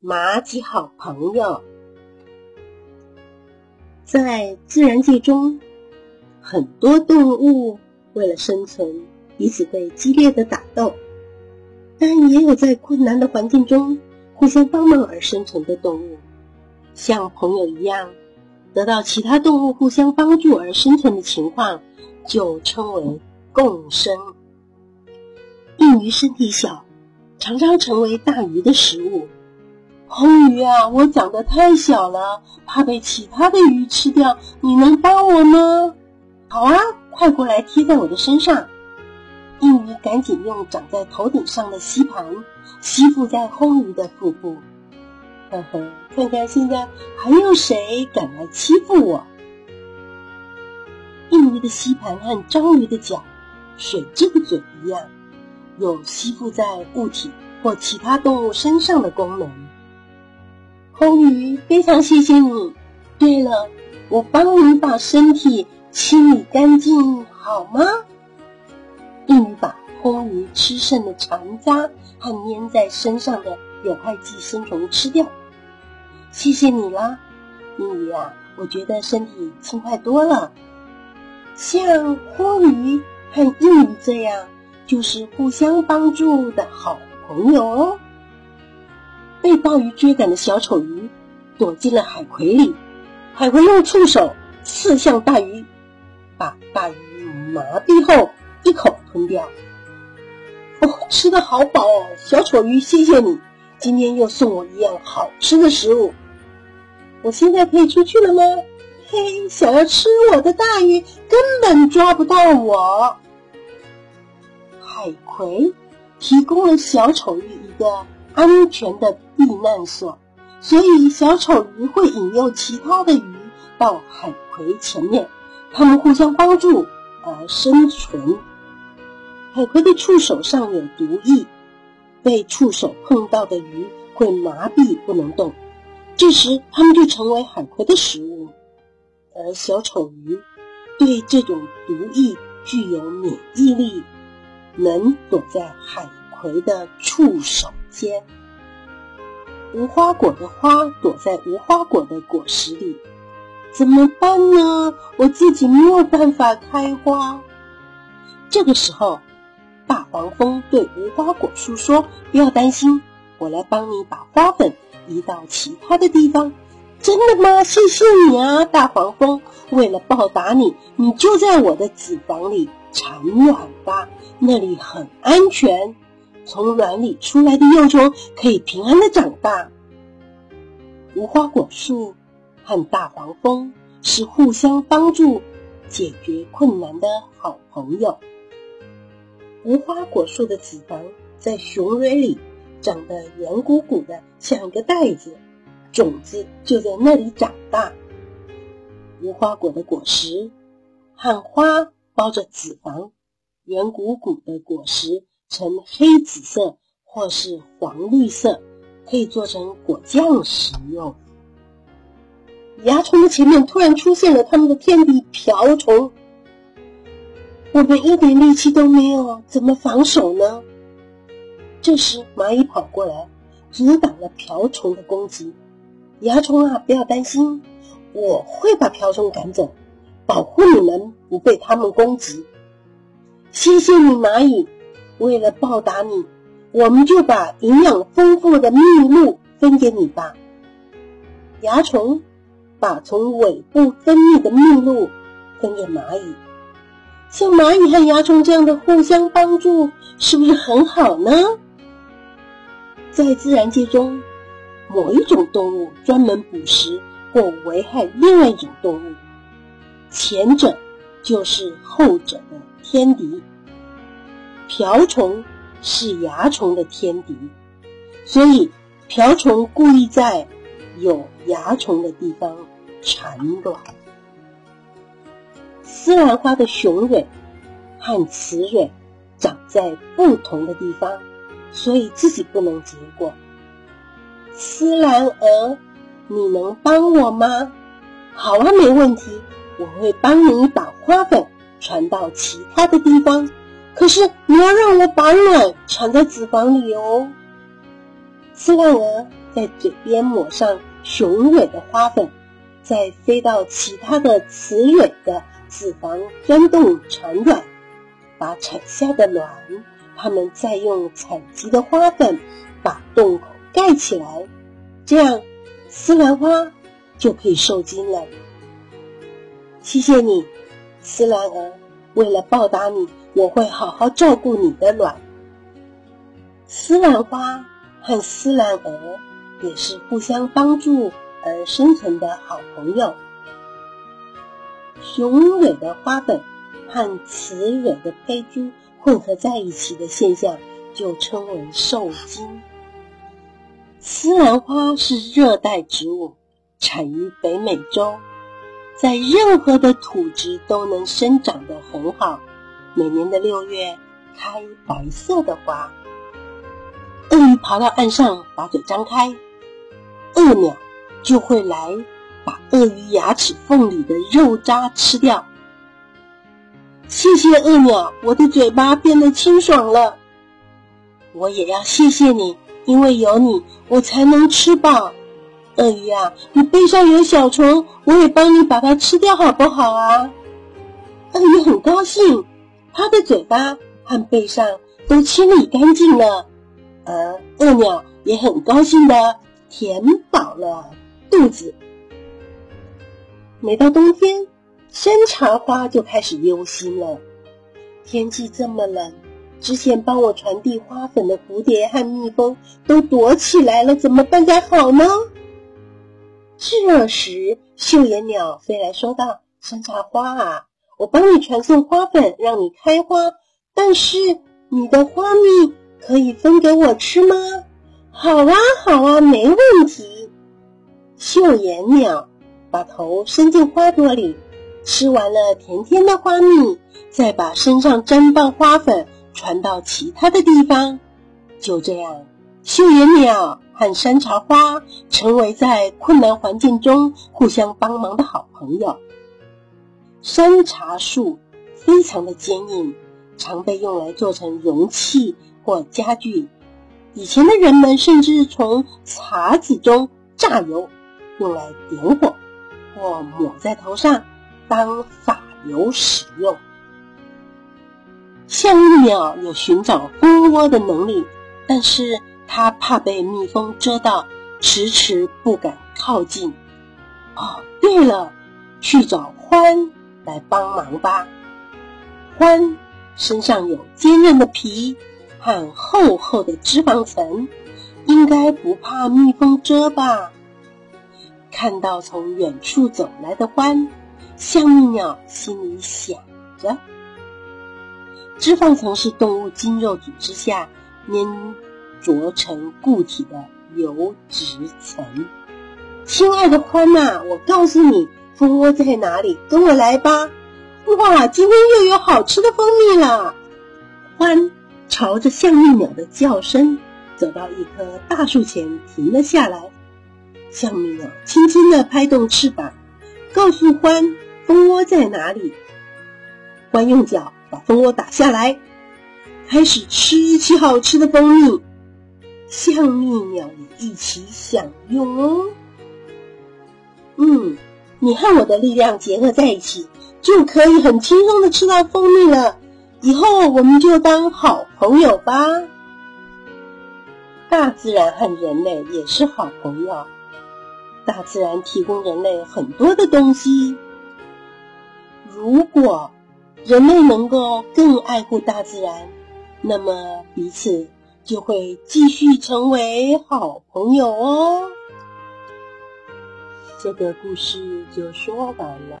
蚂蚁好朋友，在自然界中，很多动物为了生存，彼此会激烈的打斗，但也有在困难的环境中互相帮忙而生存的动物，像朋友一样，得到其他动物互相帮助而生存的情况，就称为共生。硬鱼身体小，常常成为大鱼的食物。红鱼啊，我长得太小了，怕被其他的鱼吃掉。你能帮我吗？好啊，快过来贴在我的身上。硬鱼赶紧用长在头顶上的吸盘吸附在红鱼的腹部。呵呵，看看现在还有谁敢来欺负我？硬鱼的吸盘和章鱼的脚、水蛭的嘴一样，有吸附在物体或其他动物身上的功能。红鱼，非常谢谢你。对了，我帮你把身体清理干净，好吗？硬鱼把红鱼吃剩的残渣和粘在身上的有害寄生虫吃掉。谢谢你啦，硬鱼啊，我觉得身体轻快多了。像红鱼和硬鱼这样，就是互相帮助的好朋友哦。被大鱼追赶的小丑鱼躲进了海葵里，海葵用触手刺向大鱼，把大鱼麻痹后一口吞掉。哦，吃的好饱哦，小丑鱼，谢谢你，今天又送我一样好吃的食物。我现在可以出去了吗？嘿，想要吃我的大鱼根本抓不到我。海葵提供了小丑鱼一个。安全的避难所，所以小丑鱼会引诱其他的鱼到海葵前面，它们互相帮助而生存。海葵的触手上有毒液，被触手碰到的鱼会麻痹不能动，这时它们就成为海葵的食物。而小丑鱼对这种毒液具有免疫力，能躲在海葵的触手。间，无花果的花躲在无花果的果实里，怎么办呢？我自己没有办法开花。这个时候，大黄蜂对无花果树说：“不要担心，我来帮你把花粉移到其他的地方。”真的吗？谢谢你啊，大黄蜂！为了报答你，你就在我的子房里产卵吧，那里很安全。从卵里出来的幼虫可以平安的长大。无花果树和大黄蜂是互相帮助、解决困难的好朋友。无花果树的子房在雄蕊里长得圆鼓鼓的，像一个袋子，种子就在那里长大。无花果的果实和花包着子房，圆鼓鼓的果实。呈黑紫色或是黄绿色，可以做成果酱食用。蚜虫的前面突然出现了他们的天敌瓢虫，我们一点力气都没有，怎么防守呢？这时蚂蚁跑过来，阻挡了瓢虫的攻击。蚜虫啊，不要担心，我会把瓢虫赶走，保护你们不被它们攻击。谢谢你，蚂蚁。为了报答你，我们就把营养丰富的蜜露分给你吧。蚜虫把从尾部分泌的蜜露分给蚂蚁，像蚂蚁和蚜虫这样的互相帮助，是不是很好呢？在自然界中，某一种动物专门捕食或危害另外一种动物，前者就是后者的天敌。瓢虫是蚜虫的天敌，所以瓢虫故意在有蚜虫的地方产卵。丝兰花的雄蕊和雌蕊长在不同的地方，所以自己不能结果。丝兰蛾，你能帮我吗？好啊，没问题，我会帮你把花粉传到其他的地方。可是你要让我把卵产在子房里哦，丝兰蛾，在嘴边抹上雄蕊的花粉，再飞到其他的雌蕊的子房钻洞产卵，把产下的卵，它们再用采集的花粉把洞口盖起来，这样丝兰花就可以受精了。谢谢你，丝兰儿。为了报答你，我会好好照顾你的卵。丝兰花和丝兰蛾也是互相帮助而生存的好朋友。雄蕊的花粉和雌蕊的胚珠混合在一起的现象，就称为受精。丝兰花是热带植物，产于北美洲。在任何的土质都能生长得很好。每年的六月开白色的花。鳄鱼爬到岸上，把嘴张开，鳄鸟就会来把鳄鱼牙齿缝里的肉渣吃掉。谢谢鳄鸟，我的嘴巴变得清爽了。我也要谢谢你，因为有你，我才能吃饱。鳄鱼啊，你背上有小虫，我也帮你把它吃掉，好不好啊？鳄鱼很高兴，它的嘴巴和背上都清理干净了，而鳄鸟也很高兴的填饱了肚子。每到冬天，山茶花就开始忧心了。天气这么冷，之前帮我传递花粉的蝴蝶和蜜蜂都躲起来了，怎么办才好呢？这时，绣眼鸟飞来说道：“山茶花啊，我帮你传送花粉，让你开花。但是你的花蜜可以分给我吃吗？”“好啊，好啊，没问题。”绣眼鸟把头伸进花朵里，吃完了甜甜的花蜜，再把身上沾到花粉传到其他的地方。就这样，绣眼鸟。和山茶花成为在困难环境中互相帮忙的好朋友。山茶树非常的坚硬，常被用来做成容器或家具。以前的人们甚至从茶籽中榨油，用来点火或抹在头上当发油使用。象鸟有寻找蜂窝的能力，但是。它怕被蜜蜂蛰到，迟迟不敢靠近。哦，对了，去找獾来帮忙吧。獾身上有坚韧的皮和厚厚的脂肪层，应该不怕蜜蜂蛰吧？看到从远处走来的獾，象蜜鸟心里想着：脂肪层是动物筋肉组织下粘。着成固体的油脂层。亲爱的欢呐，我告诉你，蜂窝在哪里？跟我来吧！哇，今天又有好吃的蜂蜜了。欢朝着象蜜鸟的叫声，走到一棵大树前停了下来。象蜜鸟轻轻地拍动翅膀，告诉欢蜂窝在哪里。欢用脚把蜂窝打下来，开始吃起好吃的蜂蜜。像蜜鸟也一起享用哦。嗯，你和我的力量结合在一起，就可以很轻松的吃到蜂蜜了。以后我们就当好朋友吧。大自然和人类也是好朋友。大自然提供人类很多的东西。如果人类能够更爱护大自然，那么彼此。就会继续成为好朋友哦。这个故事就说完了。